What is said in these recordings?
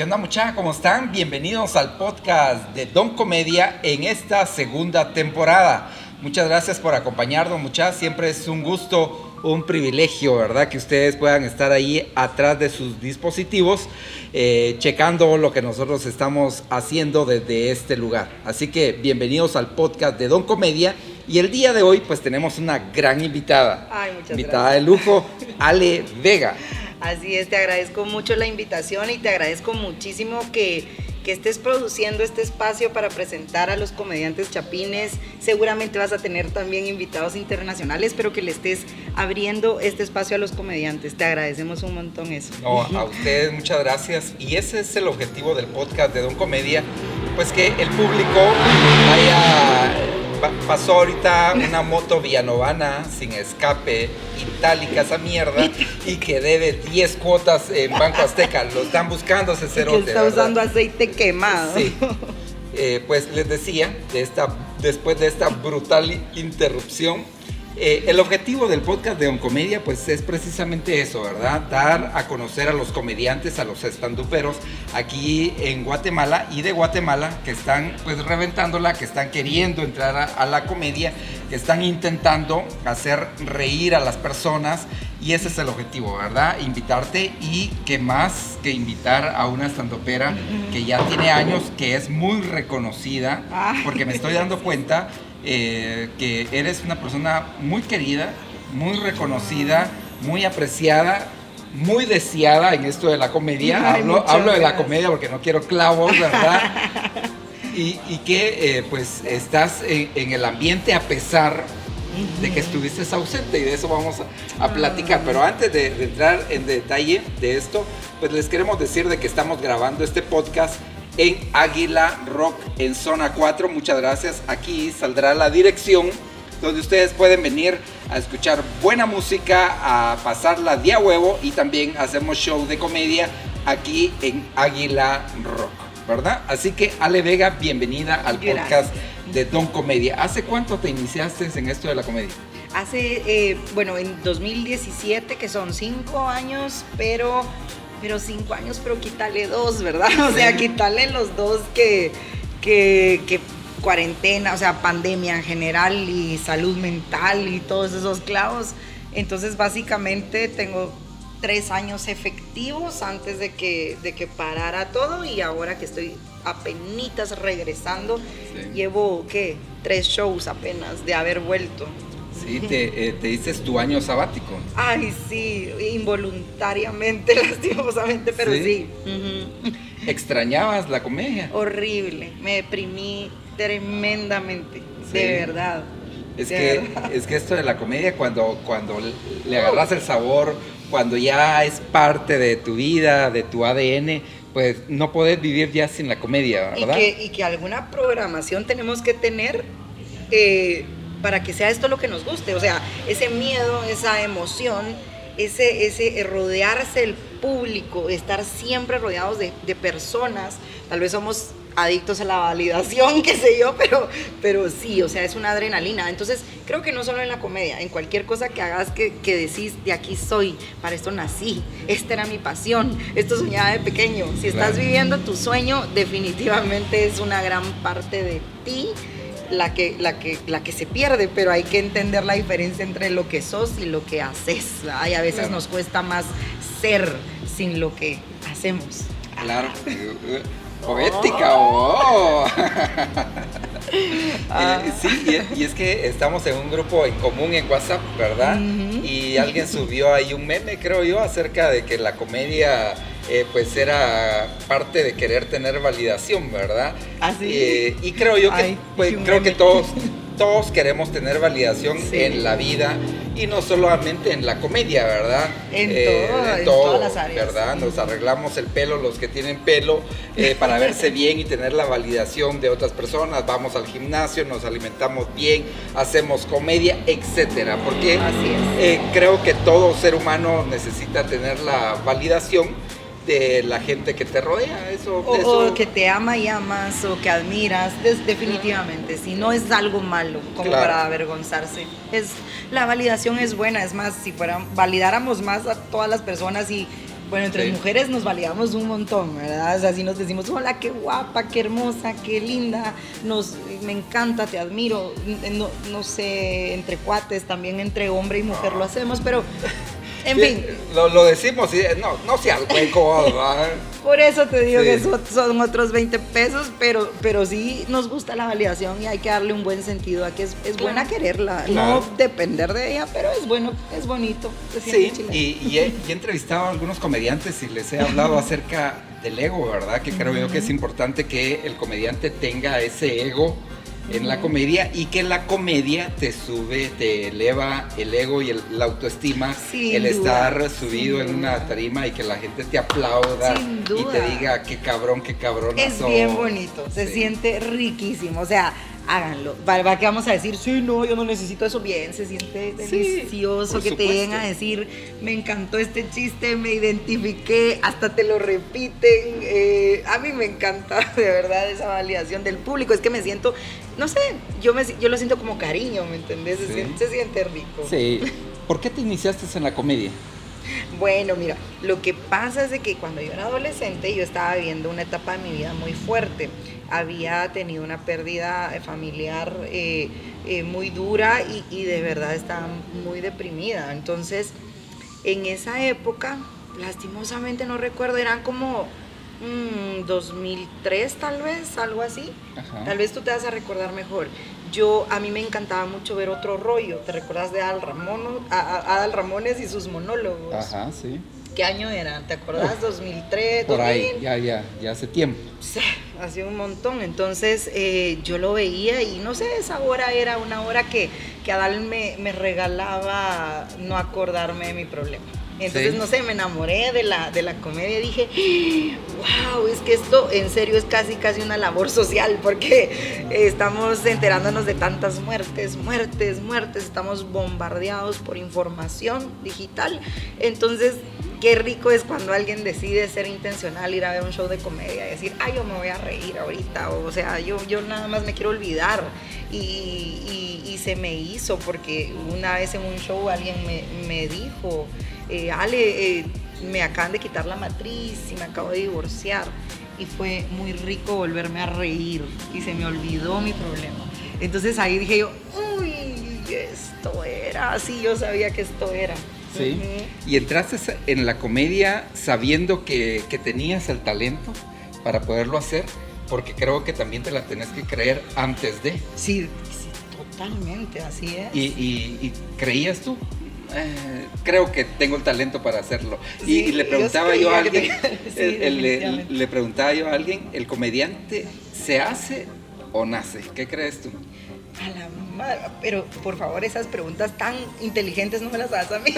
¿Qué onda muchachos? ¿Cómo están? Bienvenidos al podcast de Don Comedia en esta segunda temporada. Muchas gracias por acompañarnos muchachos. Siempre es un gusto, un privilegio, ¿verdad? Que ustedes puedan estar ahí atrás de sus dispositivos, eh, checando lo que nosotros estamos haciendo desde este lugar. Así que bienvenidos al podcast de Don Comedia. Y el día de hoy pues tenemos una gran invitada. Ay, muchas invitada gracias. de lujo, Ale Vega. Así es, te agradezco mucho la invitación y te agradezco muchísimo que, que estés produciendo este espacio para presentar a los comediantes chapines. Seguramente vas a tener también invitados internacionales, pero que le estés abriendo este espacio a los comediantes. Te agradecemos un montón eso. A ustedes muchas gracias. Y ese es el objetivo del podcast de Don Comedia, pues que el público vaya... pa- Pasó ahorita una moto villanovana sin escape, itálica esa mierda, y que debe 10 cuotas en Banco Azteca. Lo están buscando ese que cerote. está ¿verdad? usando aceite quemado. Sí. Eh, pues les decía, de esta, después de esta brutal interrupción, eh, el objetivo del podcast de Oncomedia pues es precisamente eso, ¿verdad? Dar a conocer a los comediantes, a los estanduperos aquí en Guatemala y de Guatemala que están pues reventándola, que están queriendo entrar a, a la comedia, que están intentando hacer reír a las personas y ese es el objetivo, ¿verdad? Invitarte y que más que invitar a una estandopera que ya tiene años, que es muy reconocida, porque me estoy dando cuenta eh, que eres una persona muy querida, muy reconocida, muy apreciada, muy deseada en esto de la comedia. Ay, hablo, de la comedia porque no quiero clavos, ¿verdad? y, y que eh, pues estás en, en el ambiente a pesar de que estuviste ausente y de eso vamos a, a platicar. Pero antes de, de entrar en detalle de esto, pues les queremos decir de que estamos grabando este podcast en Águila Rock en zona 4. Muchas gracias. Aquí saldrá la dirección donde ustedes pueden venir a escuchar buena música, a pasarla de a huevo y también hacemos show de comedia aquí en Águila Rock, ¿verdad? Así que Ale Vega, bienvenida al Gracias. podcast de Don Comedia. ¿Hace cuánto te iniciaste en esto de la comedia? Hace, eh, bueno, en 2017, que son cinco años, pero, pero cinco años, pero quítale dos, ¿verdad? O sea, quítale los dos que, que, que cuarentena, o sea, pandemia en general y salud mental y todos esos clavos. Entonces, básicamente tengo tres años efectivos antes de que, de que parara todo y ahora que estoy apenitas regresando, Sí. llevo, ¿qué? Tres shows apenas de haber vuelto. Sí, te, eh, te dices tu año sabático. Ay, sí, involuntariamente, lastimosamente, pero ¿Sí? ¿Extrañabas la comedia? Horrible, me deprimí tremendamente, de verdad. Es de que, verdad. es que esto de la comedia, cuando, cuando le agarras el sabor, cuando ya es parte de tu vida, de tu ADN, pues no podés vivir ya sin la comedia, Y ¿verdad? que, y que alguna programación tenemos que tener eh, para que sea esto lo que nos guste. O sea, ese miedo, esa emoción, ese, ese rodearse del público, estar siempre rodeados de, de personas. Tal vez somos adictos a la validación, qué sé yo, pero, pero sí, o sea, es una adrenalina. Entonces, creo que no solo en la comedia, en cualquier cosa que hagas que, que decís, de aquí soy, para esto nací, esta era mi pasión, esto soñaba de pequeño. Si estás Claro. viviendo tu sueño, definitivamente es una gran parte de ti la que, la que, la que se pierde, pero hay que entender la diferencia entre lo que sos y lo que haces. ¿verdad? Y a veces Claro. nos cuesta más ser sin lo que hacemos. Claro. Poética, oh. Ah. Eh, sí, y es, y es que estamos en un grupo en común en WhatsApp, ¿verdad? Y alguien subió ahí un meme, creo yo, acerca de que la comedia eh, pues era parte de querer tener validación, ¿verdad? ¿Ah, sí? Eh, y creo yo que, Ay, pues, creo que todos, todos queremos tener validación Sí. en la vida y no solamente en la comedia, ¿verdad? En todo, en todas las áreas. ¿verdad? Nos arreglamos el pelo los que tienen pelo eh, para verse bien y tener la validación de otras personas. Vamos al gimnasio, nos alimentamos bien, hacemos comedia, etcétera. Porque Así es. eh, creo que todo ser humano necesita tener la validación de la gente que te rodea. Eso, O, eso- o que te ama y amas, o que admiras, des- definitivamente. Si no es algo malo como Claro. para avergonzarse. Es, la validación es buena, es más, si fuera, validáramos más a todas las personas y Bueno, entre Sí. mujeres nos validamos un montón, ¿verdad? O sea, si nos decimos, hola, qué guapa, qué hermosa, qué linda, nos, me encanta, te admiro. No, no sé, entre cuates, también entre hombre y mujer lo hacemos, pero, en Sí, fin, Lo, lo decimos y no, no seas hueco, ¿verdad? por eso te digo Sí. que son, son otros 20 pesos, pero, pero sí nos gusta la validación y hay que darle un buen sentido a que es, es buena quererla, Claro. no depender de ella, pero es bueno, es bonito. Sí, y, y he, y he entrevistado a algunos comediantes y les he hablado acerca del ego, ¿verdad? Que creo yo que es importante que el comediante tenga ese ego en la comedia y que la comedia te sube, te eleva el ego y el- la autoestima, Sin el duda, estar subido en una tarima y que la gente te aplauda y te diga qué cabrón, qué cabrón. Es bien bonito, se Sí. siente riquísimo. O sea, háganlo. Va, va que vamos a decir, sí, no, yo no necesito eso. Bien, se siente delicioso que te lleguen a decir, me encantó este chiste, me identifiqué, hasta te lo repiten. Eh, a mí me encanta de verdad esa validación del público. Es que me siento, no sé, yo, me, yo lo siento como cariño, ¿me entendés? Se, Sí. siente, se siente rico. Sí. ¿Por qué te iniciaste en la comedia? Bueno, mira, lo que pasa es de que cuando yo era adolescente yo estaba viviendo una etapa de mi vida muy fuerte. Había tenido una pérdida familiar eh, eh, muy dura y, y de verdad estaba muy deprimida. Entonces, en esa época, lastimosamente no recuerdo, eran como mm, 2003 tal vez, algo así. Ajá. Tal vez tú te vas a recordar mejor. Yo, a mí me encantaba mucho ver otro rollo. ¿Te recuerdas de Adal, Ramón, Adal Ramones y sus monólogos? Ajá, sí. ¿Qué año eran? ¿Te acordás? 2003, Por 2000. ahí, ya, ya, ya hace tiempo. Sí, Hacía un montón. Entonces eh, yo lo veía y no sé, esa hora era una hora que, que Adal me, me regalaba no acordarme de mi problema. Entonces, Sí. no sé, me enamoré de la, de la comedia dije, wow, es que esto en serio es casi, casi una labor social porque estamos enterándonos de tantas muertes, muertes, muertes, estamos bombardeados por información digital. Entonces, qué rico es cuando alguien decide ser intencional, ir a ver un show de comedia y decir, ay, yo me voy a reír ahorita, o sea, yo, yo nada más me quiero olvidar. Y, y- y se me hizo porque una vez en un show alguien me, me dijo, eh, Ale, eh, me acaban de quitar la matriz y me acabo de divorciar. Y fue muy rico volverme a reír y se me olvidó mi problema. Entonces ahí dije yo, uy, esto era, sí, yo sabía que esto era. Sí. Ujú. Y entraste en la comedia sabiendo que, que tenías el talento para poderlo hacer, porque creo que también te la tenés que creer antes de. Sí, sí, totalmente, así es. ¿Y, y- y creías tú? Eh, creo que tengo el talento para hacerlo. Y- Sí, y, le preguntaba yo a alguien, el- el- le, definitivamente. le preguntaba yo a alguien, ¿el comediante se hace o nace? ¿Qué crees tú? A la madre, pero por favor, esas preguntas tan inteligentes no me las hagas a mí.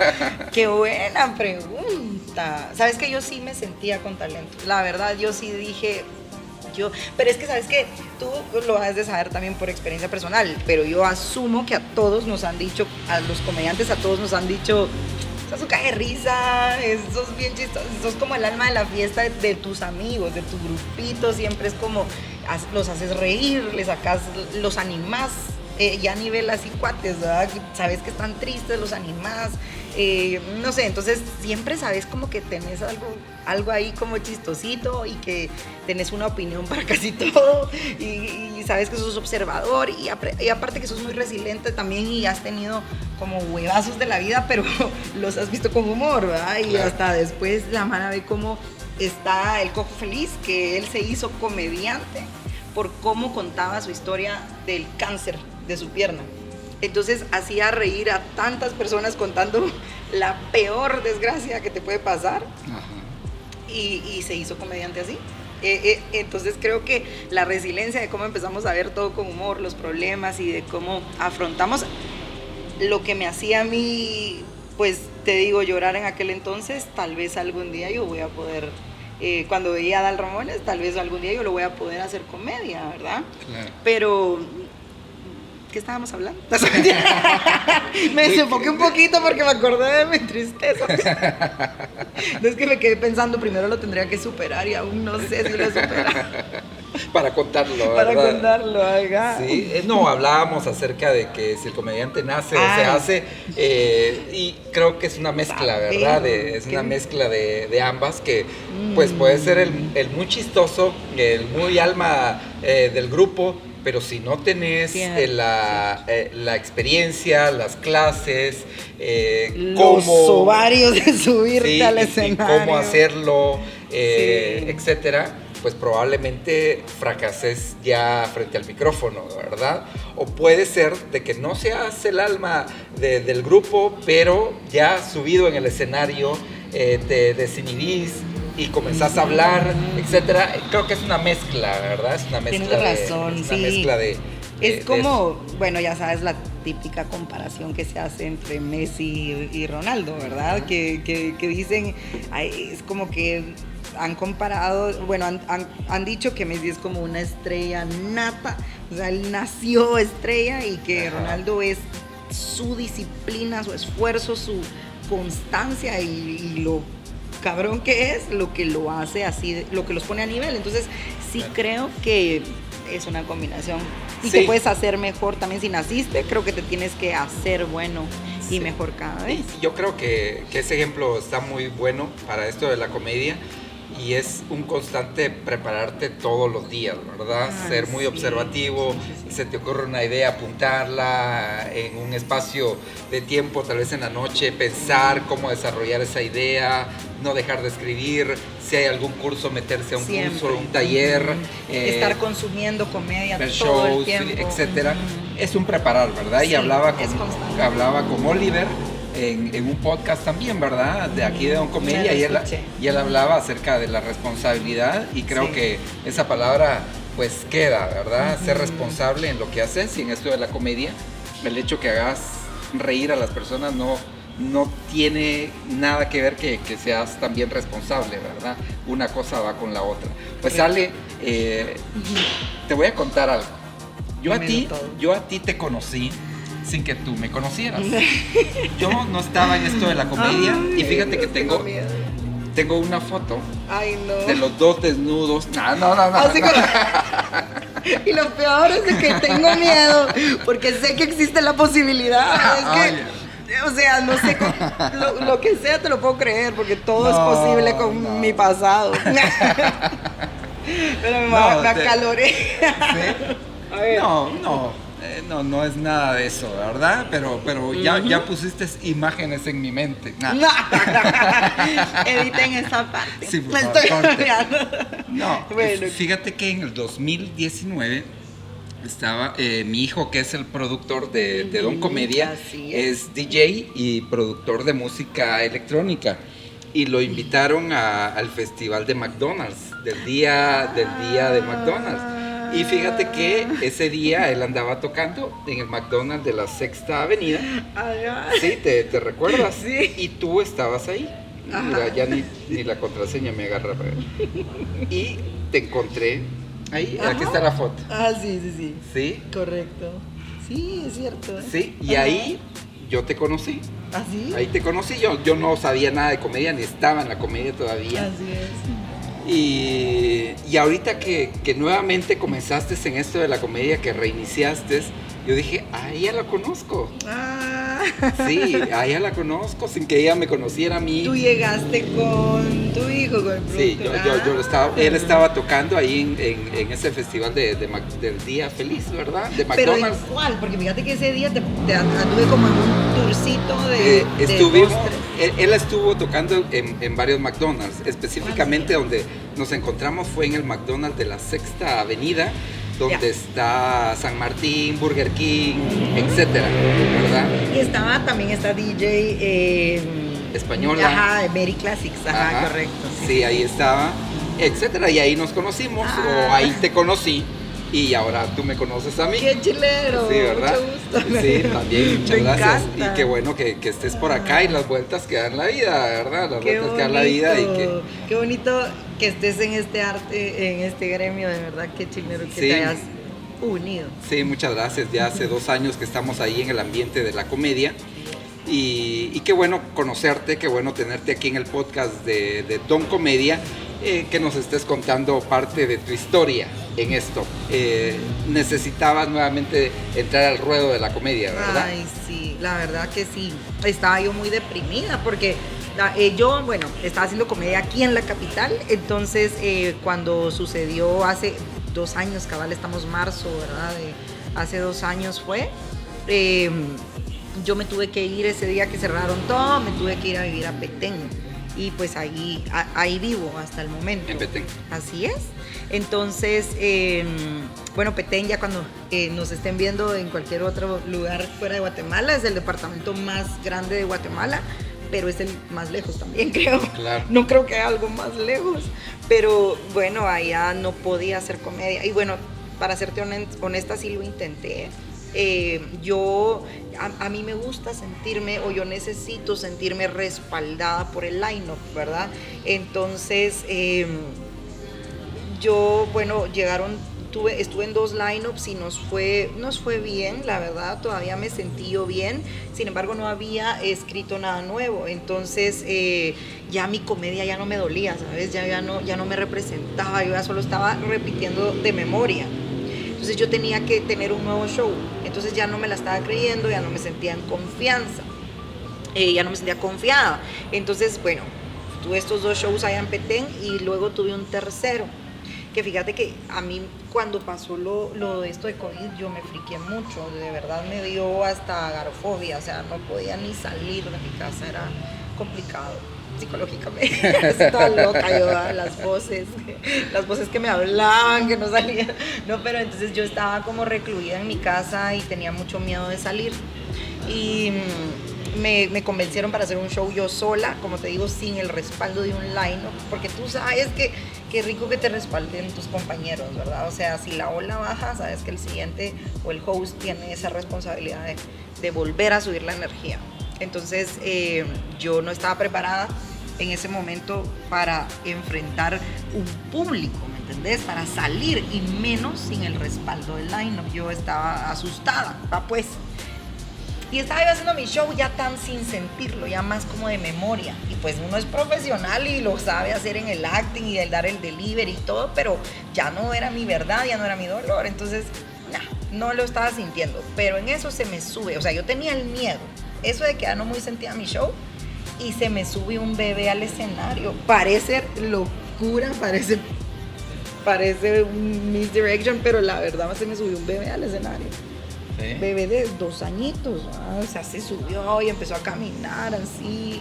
Qué buena pregunta. Sabes que yo sí me sentía con talento. La verdad, yo sí dije, pero es que sabes que tú lo has de saber también por experiencia personal, pero yo asumo que a todos nos han dicho, a los comediantes, a todos nos han dicho, sos un cae de risa, es- bien chistoso, sos como el alma de la fiesta de, tus amigos, de tu grupito, siempre es como, los haces reír, les sacas, los animás, eh, ya a nivel así cuates, ¿verdad? Sabes que están tristes, los animás, eh, no sé, entonces siempre sabes como que tenés algo, algo ahí como chistosito y que tenés una opinión para casi todo y, y sabes que sos observador y, aparte que sos muy resiliente también y has tenido como huevazos de la vida, pero los has visto con humor, ¿verdad? Y Claro. hasta después la mano ve cómo está el Cojo Feliz, que él se hizo comediante por cómo contaba su historia del cáncer de su pierna. Entonces hacía reír a tantas personas contando la peor desgracia que te puede pasar Ajá. y, y se hizo comediante así. Eh, eh, entonces creo que la resiliencia de cómo empezamos a ver todo con humor, los problemas y de cómo afrontamos lo que me hacía a mí, pues te digo, llorar en aquel entonces, tal vez algún día yo voy a poder, eh, cuando veía a Dal Ramones, tal vez algún día yo lo voy a poder hacer comedia, ¿verdad? Claro. Pero ¿qué estábamos hablando? me desenfoqué un poquito porque me acordé de mi tristeza. es que me quedé pensando, primero lo tendría que superar y aún no sé si lo supera. Para contarlo, ¿verdad? Para contarlo. Sí, eh, no, hablábamos acerca de que si el comediante nace o se hace, eh, y creo que es una mezcla, ¿verdad? De- es una mezcla de, de ambas que pues puede ser el, el muy chistoso, el muy alma eh, del grupo, pero si no tenés eh, la, eh, la experiencia, las clases, eh, Los cómo... ovarios de subirte Sí, al escenario. cómo hacerlo, Sí. etcétera, pues probablemente fracases ya frente al micrófono, ¿verdad? O puede ser de que no seas el alma de- del grupo, pero ya subido en el escenario eh, te desinhibís y comenzás a hablar, etcétera. Creo que es una mezcla, ¿verdad? Es una mezcla Tienes de- razón, es una sí. mezcla de, de- de Es como, bueno, ya sabes, la típica comparación que se hace entre Messi y Ronaldo, ¿verdad? Que, que- que dicen, ay, es como que han comparado, bueno, han, han- han dicho que Messi es como una estrella nata, o sea, él nació estrella y que Ajá. Ronaldo es su disciplina, su esfuerzo, su constancia y, y lo cabrón que es lo que lo hace así, lo que los pone a nivel. Entonces, sí Claro. creo que es una combinación. Y Sí. te puedes hacer mejor también si naciste, creo que te tienes que hacer bueno y Sí. mejor cada vez. Y Yo creo que, que ese ejemplo está muy bueno para esto de la comedia y es un constante prepararte todos los días, ¿verdad? Ah, Ser muy sí. observativo, Sí, se te ocurre una idea, apuntarla en un espacio de tiempo, tal vez en la noche, pensar cómo desarrollar esa idea, no dejar de escribir, si hay algún curso, meterse a un Siempre. curso, un taller. Eh, Estar consumiendo comedia todo el shows, tiempo. etcétera. Es un preparar, ¿verdad? y hablaba con, hablaba con Oliver en, en un podcast también, ¿verdad? De aquí de Don Comedia y él, y él hablaba acerca de la responsabilidad y creo Sí. que esa palabra pues queda, ¿verdad? Ser Ujú. responsable en lo que haces y en esto de la comedia, el hecho que hagas reír a las personas no no tiene nada que ver que, que seas también responsable, ¿verdad? Una cosa va con la otra. Pues Correcto. Ale, eh, te voy a contar algo. Yo a ti, todo. yo a ti te conocí sin que tú me conocieras. Yo no estaba en esto de la comedia y fíjate que tengo, tengo una foto Ay, no. de los dos desnudos. No, no, no, no. Así no. con- Y lo peor es de que tengo miedo, porque sé que existe la posibilidad. Es Ay. que, o sea, no sé, lo, lo que sea te lo puedo creer, porque todo es posible con no. mi pasado. Pero me, me acaloré. ¿Sí? A ver. No, no, eh, no, no es nada de eso, ¿verdad? Pero, pero ya, ya pusiste imágenes en mi mente. Nah. No. Editen esa parte. Sí, por Me favor, estoy. No, Bueno. fíjate que en el 2019 estaba eh, mi hijo, que es el productor de, de Don Comedia, es DJ y productor de música electrónica. Y lo invitaron a- al festival de McDonald's, del día, del día de McDonald's. Y fíjate que ese día él andaba tocando en el McDonald's de la Sexta Avenida. Ay. Sí, ¿te, te recuerdas? Sí. Y tú estabas ahí. Mira, ya ni, ni la contraseña me agarra. Y te encontré ahí. Aquí está la foto. Ah, sí, sí, sí. Sí, Correcto. Sí, es cierto. ¿eh? sí. Y Ajá. ahí yo te conocí. ¿Así? Ahí te conocí. Yo, yo no sabía nada de comedia, ni estaba en la comedia todavía. Así es. Y, y ahorita que, que nuevamente comenzaste en esto de la comedia, que reiniciaste, yo dije, ah, ella la conozco. Ah. Sí, a ella la conozco sin que ella me conociera a mí. Tú llegaste con tu hijo, con el Sí, yo, yo, yo lo estaba, Ah. él estaba tocando ahí en, en- en ese festival de, de Mac- del Día Feliz, ¿verdad? De Pero McDonald's. igual, porque fíjate que ese día te, te anduve como en un tourcito de. Eh, de estuvimos, tres- él, él estuvo tocando en, en varios McDonald's, específicamente donde nos encontramos fue en el McDonald's de la Sexta Avenida, donde está San Martín, Burger King, etcétera, ¿verdad? Y estaba también esta DJ. eh, Española. Ajá, Mary Classics, ajá, Ajá. correcto. Sí, ahí estaba, etcétera, y ahí nos conocimos, Ah. o ahí te conocí, y ahora tú me conoces a mí. Qué chilero. Sí, ¿verdad? Mucho gusto. Sí, también, muchas Me gracias. encanta. Y qué bueno que, que estés por acá y las vueltas que dan la vida, ¿verdad? Las Qué vueltas que dan la vida y que... Qué bonito que estés en este arte, en este gremio, de verdad, qué chilero que Sí. te hayas unido. Sí, muchas gracias. Ya hace dos años que estamos ahí en el ambiente de la comedia. Y, qué bueno conocerte, qué bueno tenerte aquí en el podcast de, Don Comedia, eh, que nos estés contando parte de tu historia en esto. Eh, necesitabas nuevamente entrar al ruedo de la comedia, ¿verdad? Ay, sí, la verdad que sí. Estaba yo muy deprimida porque eh, yo, bueno, estaba haciendo comedia aquí en la capital, entonces cuando sucedió hace dos años, cabal, estamos marzo, ¿verdad? hace dos años fue. Em, yo me tuve que ir ese día que cerraron todo, me tuve que ir a vivir a Petén. Y pues ahí, ahí vivo hasta el momento. En Petén. Así es. Entonces, em, bueno, Petén ya cuando eh, nos estén viendo en cualquier otro lugar fuera de Guatemala, es el departamento más grande de Guatemala, pero es el más lejos también, creo. Claro. No creo que haya algo más lejos. Pero bueno, allá no podía hacer comedia. Y bueno, para serte honesta, sí lo intenté. Eh, yo, a, mí me gusta sentirme o yo necesito sentirme respaldada por el line-up, ¿verdad? Entonces, em, yo, bueno, llegaron estuve en dos lineups y nos fue, nos fue bien, la verdad, todavía me sentí yo bien, sin embargo no había escrito nada nuevo, entonces eh, ya mi comedia ya no me dolía, ¿sabes? Ya, ya, no, ya no me representaba, yo ya solo estaba repitiendo de memoria. Entonces yo tenía que tener un nuevo show, entonces ya no me la estaba creyendo, ya no me sentía en confianza, eh, ya no me sentía confiada. Entonces, bueno, tuve estos dos shows allá en Petén y luego tuve un tercero fíjate que a mí cuando pasó lo, lo de esto de COVID yo me friqué mucho, de verdad me dio hasta agarofobia, o sea, no podía ni salir de mi casa, era complicado psicológicamente, yo, las voces, las voces que me hablaban, que no salían, no, pero entonces yo estaba como recluida en mi casa y tenía mucho miedo de salir. Y me, convencieron para hacer un show yo sola, como te digo, sin el respaldo de un line, porque tú sabes que qué rico que te respalden tus compañeros, ¿verdad? O sea, si la ola baja, sabes que el siguiente o el host tiene esa responsabilidad de, volver a subir la energía. Entonces, eh, yo no estaba preparada en ese momento para enfrentar un público, ¿me entendés? Para salir y menos sin el respaldo del line Yo estaba asustada, va pues. Y estaba yo haciendo mi show ya tan sin sentirlo, ya más como de memoria. Y pues uno es profesional y lo sabe hacer en el acting y el dar el delivery y todo, pero ya no era mi verdad, ya no era mi dolor. Entonces, no lo estaba sintiendo. Pero en eso se me sube, o sea, yo tenía el miedo. Eso de que ya no muy sentía mi show y se me sube un bebé al escenario. Parece locura, parece, parece un misdirection, pero la verdad se me subió un bebé al escenario bebé de dos añitos, o sea, se subió y empezó a caminar así.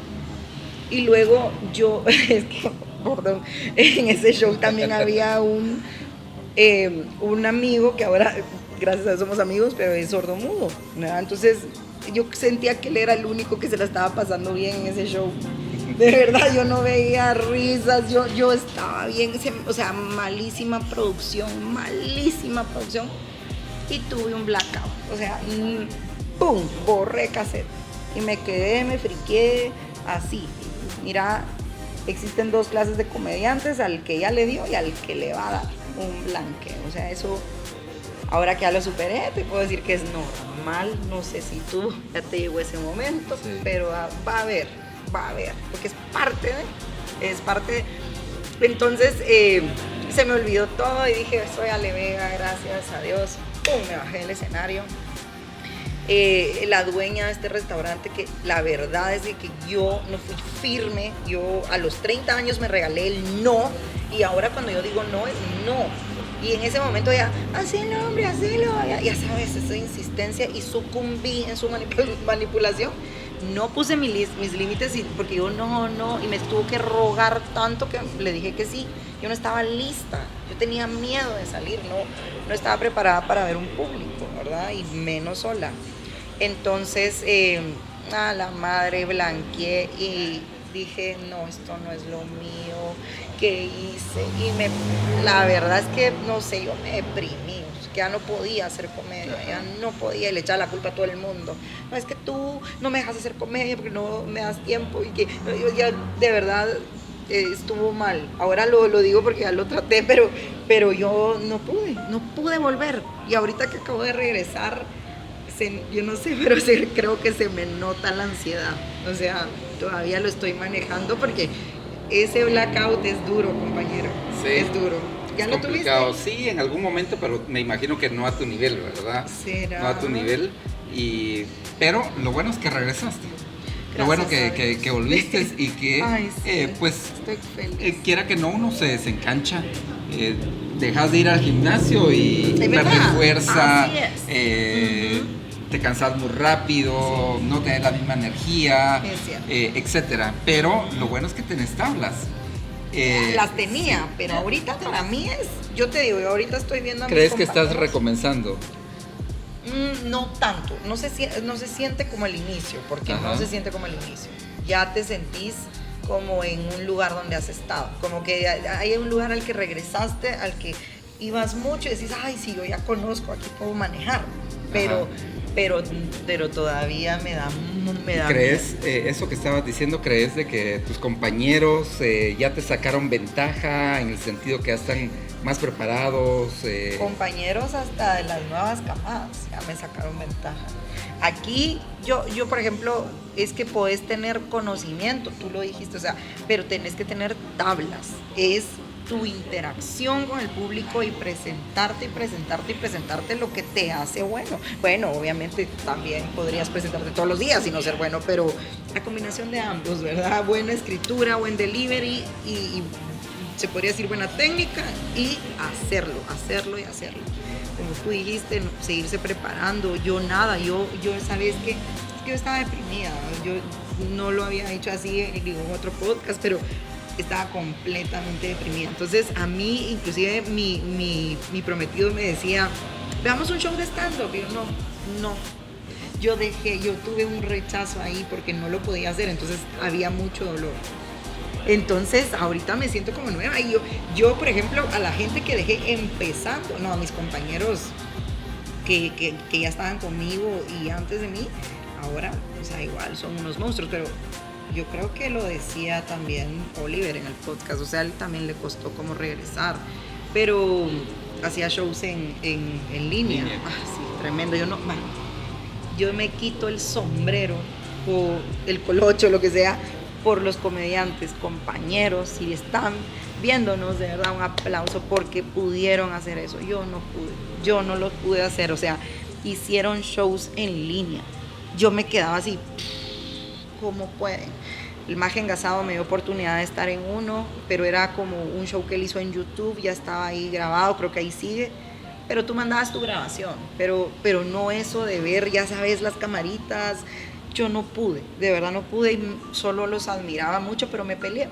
Y luego yo, es que, perdón, en ese show también había un, em, un amigo que ahora, gracias a Dios somos amigos, pero es sordomudo. Entonces yo sentía que él era el único que se la estaba pasando bien en ese show. De verdad, yo no veía risas, yo, yo estaba bien, o sea, malísima producción, malísima producción y tuve un blackout. O sea, mm, ¡pum! Borré cassette. Y me quedé, me friqué así. Mira, existen dos clases de comediantes, al que ya le dio y al que le va a dar un blanque. O sea, eso, ahora que ya lo superé, te puedo decir que es normal. No sé si tú ya te llegó ese momento, pero va a haber, va a haber, porque es parte de, es parte Entonces, eh, se me olvidó todo y dije, soy Ale Vega, gracias a Dios me bajé del escenario. Eh, la dueña de este restaurante, que la verdad es que yo no fui firme, yo a los 30 años me regalé el no, y ahora cuando yo digo no es no. Y en ese momento ya, hazlo, hombre, hazlo, ya, ya sabes, esa insistencia y sucumbí en su manipulación. No puse mis, límites porque yo no, no, y me tuvo que rogar tanto que le dije que sí. Yo no estaba lista, yo tenía miedo de salir, no, no estaba preparada para ver un público, ¿verdad? Y menos sola. Entonces, eh, a la madre blanqueé y dije, no, esto no es lo mío, ¿qué hice? Y me, la verdad es que, no sé, yo me deprimí, que ya no podía hacer comedia, ya no podía, y le echaba la culpa a todo el mundo. No, es que tú no me dejas hacer comedia porque no me das tiempo y que yo ya de verdad eh, estuvo mal. Ahora lo, lo, digo porque ya lo traté, pero, pero yo no pude, no pude volver. Y ahorita que acabo de regresar, yo no sé, pero creo que se me nota la ansiedad. O sea, todavía lo estoy manejando porque ese blackout es duro, compañero. Sí. Es duro. ¿Ya lo complicado. Sí, en algún momento, pero me imagino que no a tu nivel, ¿verdad? ¿Será? No a tu nivel. Y, pero lo bueno es que regresaste. lo bueno que, que, volviste y que, eh, pues, eh, quiera que no, uno se desencancha. Eh, dejas de ir al gimnasio y perder fuerza. Eh, te cansas muy rápido, no tienes la misma energía, eh, etcétera. Pero lo bueno es que tenés tablas. Eh, Las tenía, pero ahorita para mí es, yo te digo, ahorita estoy viendo a ¿Crees que estás recomenzando? Mm, no tanto, no se, no se siente como el inicio, porque no se siente como el inicio. Ya te sentís como en un lugar donde has estado, como que hay un lugar al que regresaste, al que ibas mucho y decís, ay, sí, yo ya conozco, aquí puedo manejar, pero pero, pero todavía me da, me da ¿Crees, eh, eso que estabas diciendo, crees de que tus compañeros eh, ya te sacaron ventaja en el sentido que ya están más preparados? Eh? Compañeros hasta de las nuevas camadas ya me sacaron ventaja. Aquí yo, yo, por ejemplo, es que podés tener conocimiento, tú lo dijiste, o sea, pero tenés que tener tablas. Es tu interacción con el público y presentarte y presentarte y presentarte lo que te hace bueno. Bueno, obviamente también podrías presentarte todos los días y no ser bueno, pero la combinación de ambos, ¿verdad? Buena escritura, buen delivery y, se podría decir buena técnica y hacerlo, hacerlo y hacerlo. Como tú dijiste, seguirse preparando. Yo nada, yo, yo sabes que, yo estaba deprimida. Yo no lo había dicho así en otro podcast, pero estaba completamente deprimida. Entonces a mí, inclusive mi, prometido me decía, veamos un show de stand-up. Y yo no, no. Yo dejé, yo tuve un rechazo ahí porque no lo podía hacer, entonces había mucho dolor. Entonces, ahorita me siento como nueva. Y yo, yo, por ejemplo, a la gente que dejé empezando, no, a mis compañeros que, que ya estaban conmigo y antes de mí, ahora, o sea, igual son unos monstruos, pero yo creo que lo decía también Oliver en el podcast, o sea, él también le costó como regresar, pero hacía shows en, en, línea. Ah, sí, tremendo. Yo no, yo me quito el sombrero o el colocho, lo que sea, por los comediantes, compañeros, si están viéndonos, de verdad, un aplauso porque pudieron hacer eso. Yo no pude, yo no lo pude hacer, o sea, hicieron shows en línea. Yo me quedaba así como pueden. El Maje Engasado me dio oportunidad de estar en uno, pero era como un show que él hizo en YouTube, ya estaba ahí grabado, creo que ahí sigue. Pero tú mandabas tu grabación, pero, pero no eso de ver, ya sabes, las camaritas. Yo no pude, de verdad no pude y solo los admiraba mucho, pero me peleé.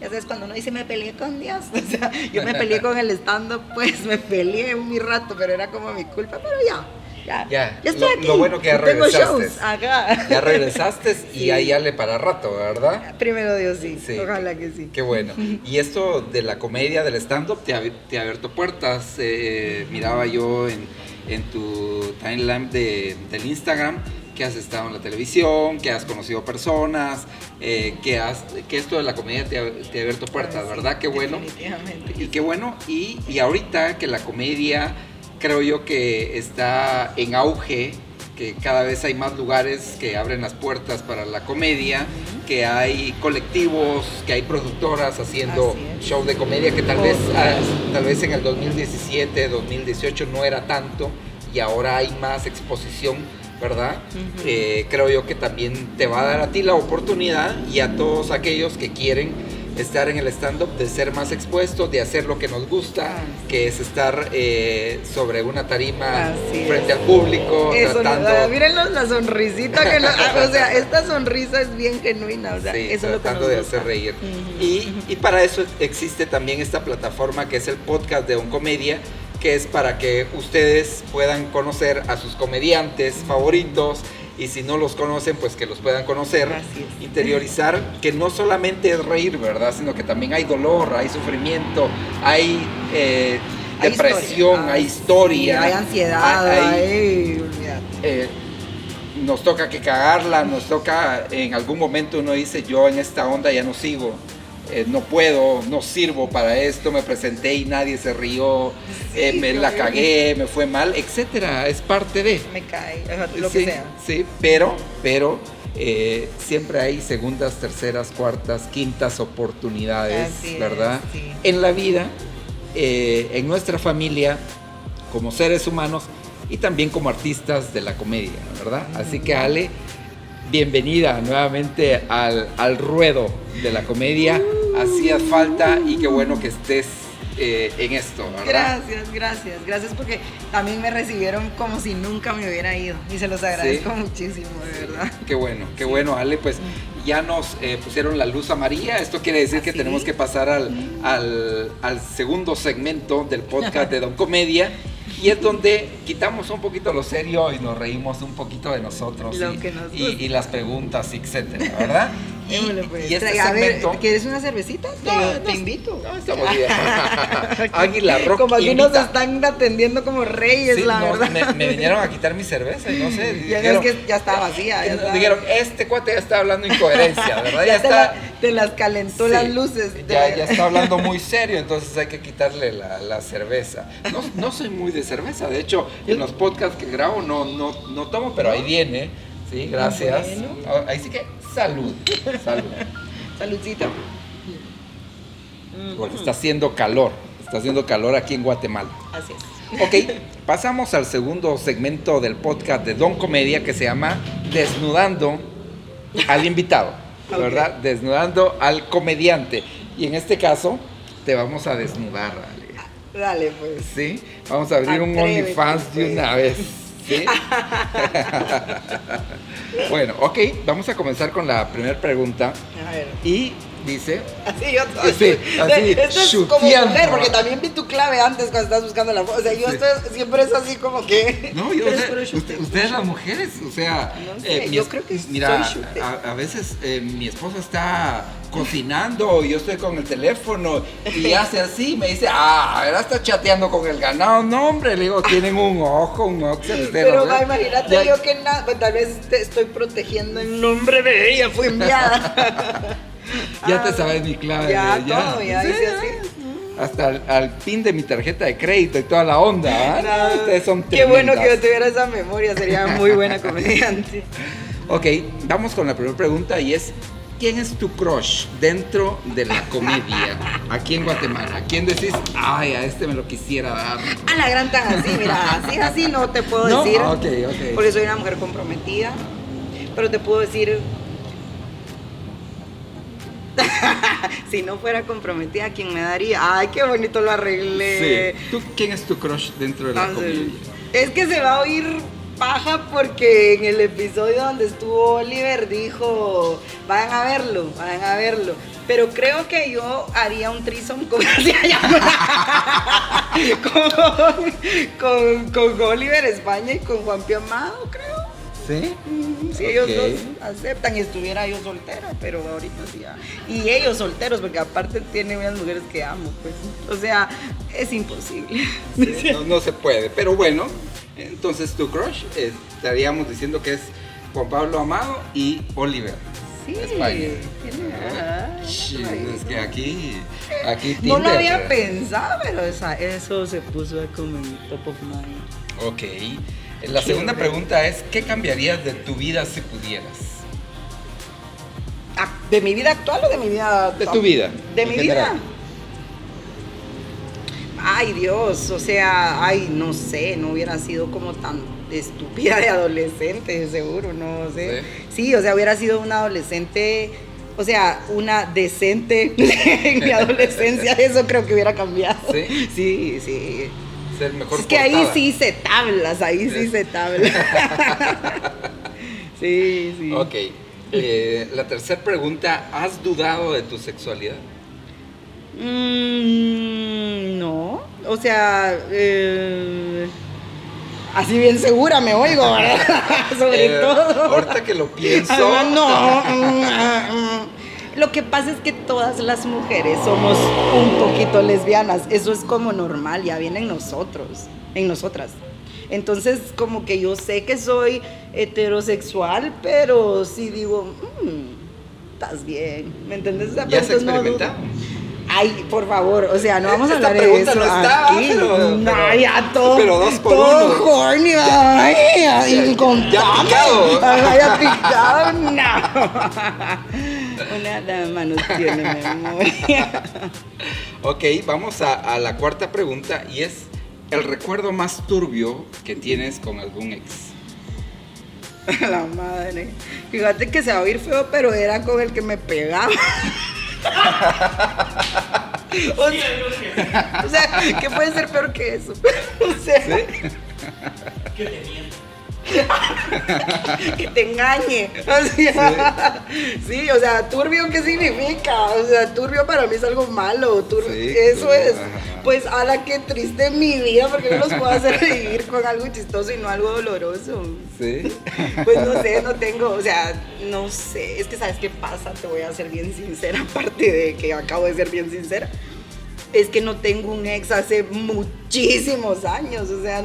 ya sabes, cuando uno dice me peleé con Dios, o sea, yo me peleé con el stand-up, pues me peleé un mi rato, pero era como mi culpa, pero ya, ya, ya, estoy lo, aquí. lo, bueno que ya regresaste. Ya regresaste y ahí ya le para rato, ¿verdad? Primero Dios, sí. Ojalá que sí. Qué bueno. Y esto de la comedia, del stand-up, te, ha, te ha abierto puertas. Eh, miraba yo en, en tu timeline de, del Instagram que has estado en la televisión, que has conocido personas, eh, que, has, que esto de la comedia te ha, te ha abierto puertas, ¿verdad? Qué bueno. Y qué bueno. Y, y ahorita que la comedia creo yo que está en auge, que cada vez hay más lugares que abren las puertas para la comedia, que hay colectivos, que hay productoras haciendo show de comedia que tal vez, ah, tal vez en el 2017, 2018 no era tanto y ahora hay más exposición, ¿verdad? Eh, creo yo que también te va a dar a ti la oportunidad y a todos aquellos que quieren estar en el stand-up, de ser más expuestos, de hacer lo que nos gusta, que es estar eh, sobre una tarima frente al público, eso tratando... miren la sonrisita que o sea, esta sonrisa es bien genuina, o sea, eso tratando de hacer reír. y, y para eso existe también esta plataforma que es el podcast de Oncomedia, que es para que ustedes puedan conocer a sus comediantes favoritos, y si no los conocen, pues que los puedan conocer, interiorizar, que no solamente es reír, ¿verdad? Sino que también hay dolor, hay sufrimiento, hay, eh, depresión, hay historia, hay ansiedad, hay... Eh, nos toca que cagarla, nos toca, en algún momento uno dice, yo en esta onda ya no sigo, eh, no puedo, no sirvo para esto, me presenté y nadie se rió, Sí, eh, me la cagué, me fue mal, etcétera, es parte de. Me cae, lo sí, que sea. Sí, pero, pero eh, siempre hay segundas, terceras, cuartas, quintas oportunidades, Así es, ¿verdad? sí. En la vida, en nuestra familia, como seres humanos y también como artistas de la comedia, ¿verdad? Así que Ale, bienvenida nuevamente al, al ruedo de la comedia. Hacía falta y qué bueno que estés eh, en esto, ¿verdad? Gracias, gracias, gracias porque también me recibieron como si nunca me hubiera ido y se los agradezco muchísimo, de verdad. Qué bueno, qué bueno, Ale. Pues ya nos eh, pusieron la luz amarilla. Esto quiere decir que tenemos que pasar al, al- al segundo segmento del podcast de Don Comedia. Y es donde quitamos un poquito lo serio y nos reímos un poquito de nosotros nos y las preguntas, etcétera, ¿verdad? Y, pues. y este a ver. ¿quieres una cervecita? Te, No, te invito. no, estamos bien. Águila Rock Como aquí nos están atendiendo como reyes, Sí, la no, verdad. me, me vinieron a quitar mi cerveza y no sé. Ya dijeron- ves que ya está vacía. Ya nos está- dijeron, este cuate ya está hablando incoherencia, ¿verdad? ya Ya te, está. la- te las calentó Sí, las luces. Ya, de- ya está hablando muy serio, entonces hay que quitarle la, la cerveza. No, no soy muy de cerveza, de hecho, en los podcasts que grabo no, no, no tomo, pero ahí viene. Sí, gracias. Bueno. Ah, Ahí sí que salud. Salud. Saludcita. Porque está haciendo calor. Está haciendo calor aquí en Guatemala. Así es. Ok, pasamos al segundo segmento del podcast de Don Comedia que se llama Desnudando al invitado. ¿verdad? Desnudando al comediante. Y en este caso, te vamos a desnudar, Ale. Dale, pues. ¿Sí? Vamos a abrir un OnlyFans de pues. una vez. ¿Sí? bueno, ok, vamos a comenzar con la primera pregunta. A ver. Y dice, Así yo Sí, así, Esto es como mujer, porque también vi tu clave antes cuando estás buscando la foto. O sea, yo Sí. estoy, siempre es así como que. No, yo, o sea, usted- ustedes las mujeres, o sea, No sé, mi yo es- creo que mira, soy a, a veces eh, mi esposa está cocinando y yo estoy con el teléfono y hace así, me dice, ah, ahora está chateando con el ganado, no hombre, le digo, tienen un ojo, un ojo, Pero va, ve". imagínate Ya- yo que nada, pues, tal vez te estoy protegiendo en nombre de ella, fue enviada. Ya te Ah, sabes mi clave. Ya, todo, ya Sí, dice así. Hasta al, al pin de mi tarjeta de crédito y toda la onda, ¿ah? No, Ustedes son Qué bueno que yo tuviera esa memoria, sería muy buena comediante. Ok, vamos con la primera pregunta y es, ¿quién es tu crush dentro de la comedia aquí en Guatemala? ¿Quién decís, ay, a este me lo quisiera dar? A la gran tan así, mira, así así no te puedo No, decir. ok, ok. Porque soy una mujer comprometida. Pero te puedo decir. si no fuera comprometida, ¿quién me daría? Ay, qué bonito lo arreglé. Sí. ¿Tú, ¿Quién es tu crush dentro de la Entonces, es que se va a oír paja porque en el episodio donde estuvo Oliver dijo, vayan a verlo, vayan a verlo. Pero creo que yo haría un trisom con, con, con, con Oliver España y con Juan Pío Amado, creo. ¿Sí? Si ellos Ok. dos aceptan y estuviera yo soltera, pero ahorita sí. ya. Y ellos solteros, porque aparte tiene unas mujeres que amo, pues. O sea, es imposible. Sí, no, no se puede, pero bueno, entonces tu crush eh, estaríamos diciendo que es Juan Pablo Amado y Oliver. Sí, España. Sí, ay. es que aquí, aquí No lo había eh, pensado, pero esa- eso se puso como en top of mind. Ok. La segunda pregunta es, ¿qué cambiarías de tu vida si pudieras? Ah, ¿De mi vida actual o de mi vida? De tu vida, De mi general. vida. Ay, Dios, o sea, ay, no sé, no hubiera sido como tan estúpida de adolescente, seguro, no sé. Sí, o sea, hubiera sido una adolescente, o sea, una decente en mi adolescencia, eso creo que hubiera cambiado. ¿Sí? Sí, sí. Ser mejor Es que ahí sí se tablas, ahí sí se tablas. sí, sí. Ok. Eh, la tercera pregunta, ¿has dudado de tu sexualidad? Mm, no, o sea, eh, así bien segura me oigo, ¿verdad? Sobre Eh, todo. Ahorita que lo pienso. Ah, no. Lo que pasa es que todas las mujeres somos un poquito lesbianas. Eso es como normal, ya viene en nosotros, en nosotras. Entonces, como que yo sé que soy heterosexual, pero sí digo, mm, estás bien. ¿Me sea, ¿Ya no experimentado? dudo. Ay, por favor, o sea, no vamos a Esta hablar de eso no estaba, aquí. pero- no, pero- ya todo, pero dos por todo uno. horny, ay, ay, Ya- contame. ya picado. Ay, ya picado, no. Dama no tiene memoria. Ok, vamos a, a la cuarta pregunta y es el recuerdo más turbio que tienes con algún ex. La madre. Fíjate que se va a oír feo, pero era con el que me pegaba. O sea, o sea, ¿qué puede ser peor que eso? O sea, que te engañe. O sea, sí. o sea, turbio, ¿qué significa? O sea, turbio para mí es algo malo. turbio- Sí, eso turbio, es. Pues, a la que triste mi vida, porque no los puedo hacer reír con algo chistoso y no algo doloroso. ¿Sí? Pues no sé, no tengo, o sea, no sé, es que sabes qué pasa, te voy a ser bien sincera, aparte de que acabo de ser bien sincera, es que no tengo un ex hace muchísimos años, o sea,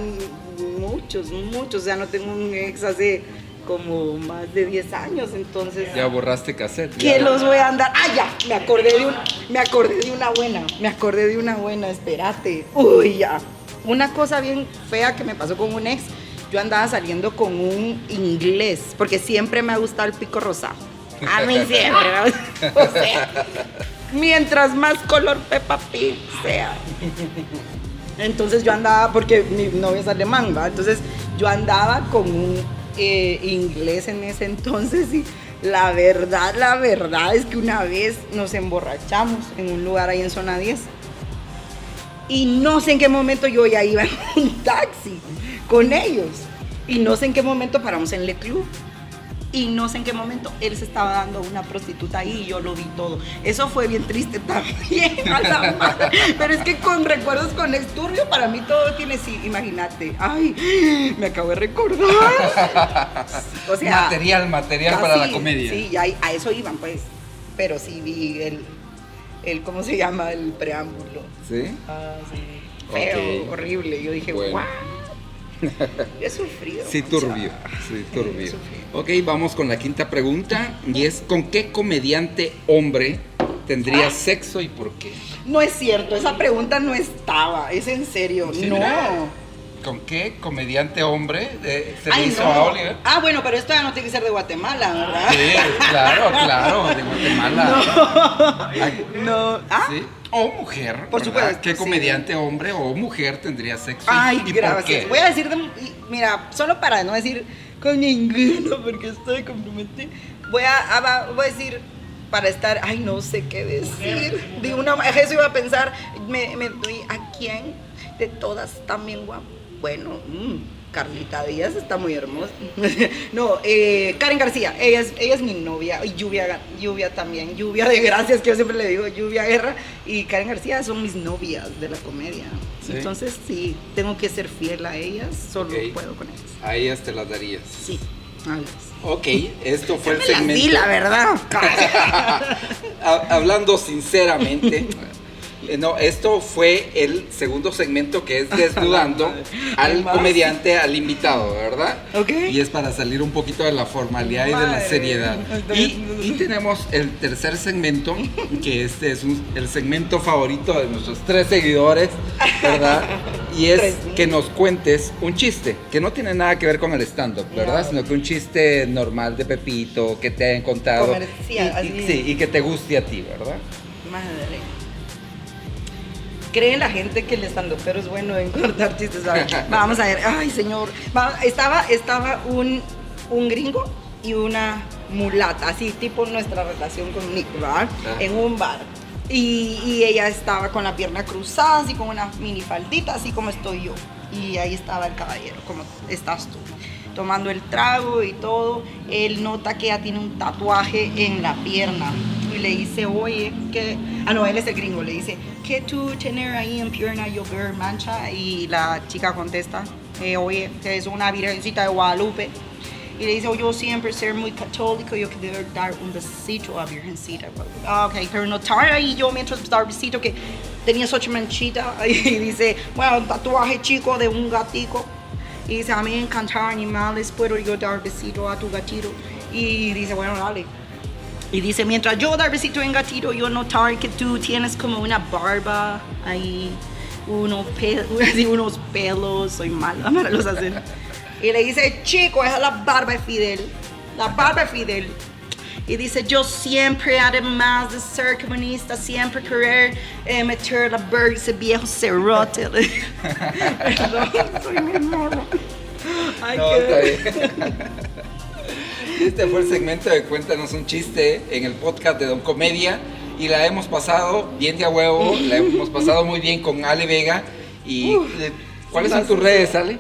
muchos, muchos, o sea, no tengo un ex hace como más de 10 años, entonces... Ya borraste cassette. ¿Qué ya. los voy a andar? Ah, ya, me acordé de una, me acordé de una buena, me acordé de una buena, espérate. Uy, ya. Una cosa bien fea que me pasó con un ex, yo andaba saliendo con un inglés, porque siempre me ha gustado el pico rosado. A mí siempre, o sea, mientras más color Peppa Pig sea. Entonces yo andaba, porque mi novia es alemán, ¿va? Entonces yo andaba con un eh, inglés en ese entonces y la verdad, la verdad es que una vez nos emborrachamos en un lugar ahí en zona 10 y no sé en qué momento yo ya iba en un taxi con ellos y no sé en qué momento paramos en Le Club y no sé en qué momento él se estaba dando a una prostituta ahí y yo lo vi todo. Eso fue bien triste también, a la madre. Pero es que con recuerdos con Esturbio, para mí todo tiene sí, imagínate. Ay, me acabo de recordar. O sea, material, material para la comedia. Sí, ya a eso iban, pues. Pero sí vi el, el ¿cómo se llama? El preámbulo. ¿Sí? Ah, sí. Feo, horrible. Yo dije, Bueno. wow. He sufrido. Sí, turbio. Sí, turbio. Ok, vamos con la quinta pregunta y es ¿con qué comediante hombre tendrías sexo y por qué? No es cierto, esa pregunta no estaba, es en serio. Sí, no. mira. ¿Con qué comediante hombre eh, se le hizo no. a Oliver? Ah, bueno, pero esto ya no tiene que ser de Guatemala, ¿verdad? Sí, claro, claro, de Guatemala. No. ¿Ah? ¿Sí? O mujer. Por ¿verdad? supuesto, ¿Qué sí. comediante hombre o mujer tendría sexo? Ay, y por gracias. qué? Voy a decir, de- mira, solo para no decir con ninguno, porque estoy comprometida. Voy a, a- va- voy a decir, para estar, ay, no sé qué decir. De una eso iba a pensar, me, me doy a quién de todas también guapo. Bueno, mm, Carlita Díaz está muy hermosa. no, eh, Karen García, ella es, ella es mi novia. Y Lluvia, Lluvia también. Lluvia de gracias, que yo siempre le digo, Lluvia Guerra. Y Karen García son mis novias de la comedia. Sí. Entonces, sí, tengo que ser fiel a ellas, solo puedo con ellas. A ellas te las darías. Sí. Ok, esto fue el segmento. la verdad. Ha- Hablando sinceramente, no, esto fue el segundo segmento que es desnudando al comediante, al invitado, ¿verdad? Ok. Y es para salir un poquito de la formalidad y de la seriedad. Y, y tenemos el tercer segmento, que este es un- el segmento favorito de nuestros tres seguidores, ¿verdad? Y es que nos cuentes un chiste, que no tiene nada que ver con el stand-up, ¿verdad? No. Sino que un chiste normal de Pepito, que te hayan contado. Comercial, y- sí, y que te guste a ti, ¿verdad? Madre. ¿Cree la gente que el pero es bueno en cortar chistes? Vamos a ver. Ay, señor. Estaba, estaba un, un gringo y una mulata, así tipo nuestra relación con Nick, ¿verdad? Ah. En un bar. Y, y ella estaba con la pierna cruzada, así con una minifaldita, así como estoy yo. Y ahí estaba el caballero, como estás tú. Tomando el trago y todo, él nota que ella tiene un tatuaje en la pierna. Y le dice, oye, que... Ah, no, él es el gringo. Le dice, ¿qué tú tener ahí en pierna yo ver mancha? Y la chica contesta, eh, oye, que es una virgencita de Guadalupe. Y le dice, oh, yo siempre ser muy católico, yo quiero dar un besito a Virgencita. Ah, ok, pero notar ahí yo mientras dar besito que tenía ocho manchitas. Y dice, bueno, un tatuaje chico de un gatico. Y dice, a mí encantar animales, puedo yo dar besito a tu gatito. Y dice, bueno, dale. Y dice, mientras yo dar besito en gatito, yo notar que tú tienes como una barba ahí, unos, pe así, unos pelos, soy mala para los hacer. Y le dice, chico, esa es la barba de Fidel. La barba de Fidel. Y dice, yo siempre, además de ser comunista, siempre querer eh, meter la verga ese viejo cerote. Perdón, soy mi morro. Ay, No, qué- está bien. Este fue el segmento de Cuéntanos un chiste en el podcast de Don Comedia y la hemos pasado bien de a huevo, la hemos pasado muy bien con Ale Vega y eh, ¿cuáles son tus redes, Ale?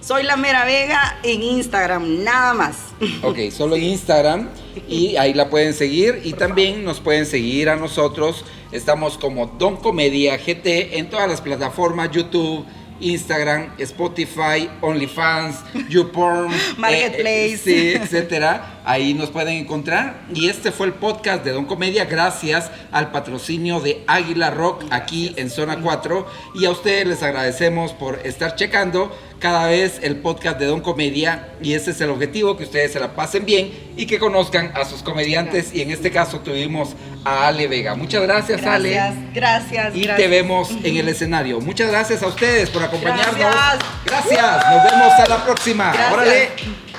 Soy la Mera Vega en Instagram, nada más. Ok, solo en Instagram y ahí la pueden seguir y también nos pueden seguir a nosotros. Estamos como Don Comedia GT en todas las plataformas, YouTube, Instagram, Spotify, OnlyFans, YouPorn, Marketplace. eh, sí, etcétera. Ahí nos pueden encontrar. Y este fue el podcast de Don Comedia gracias al patrocinio de Águila Rock aquí en Zona 4. Y a ustedes les agradecemos por estar checando cada vez el podcast de Don Comedia. Y ese es el objetivo, que ustedes se la pasen bien y que conozcan a sus comediantes. Y en este caso tuvimos a Ale Vega. Muchas gracias, Ale. Gracias, gracias. Y te vemos en el escenario. Muchas gracias a ustedes por acompañarnos. Gracias. Gracias. Nos vemos a la próxima. Órale.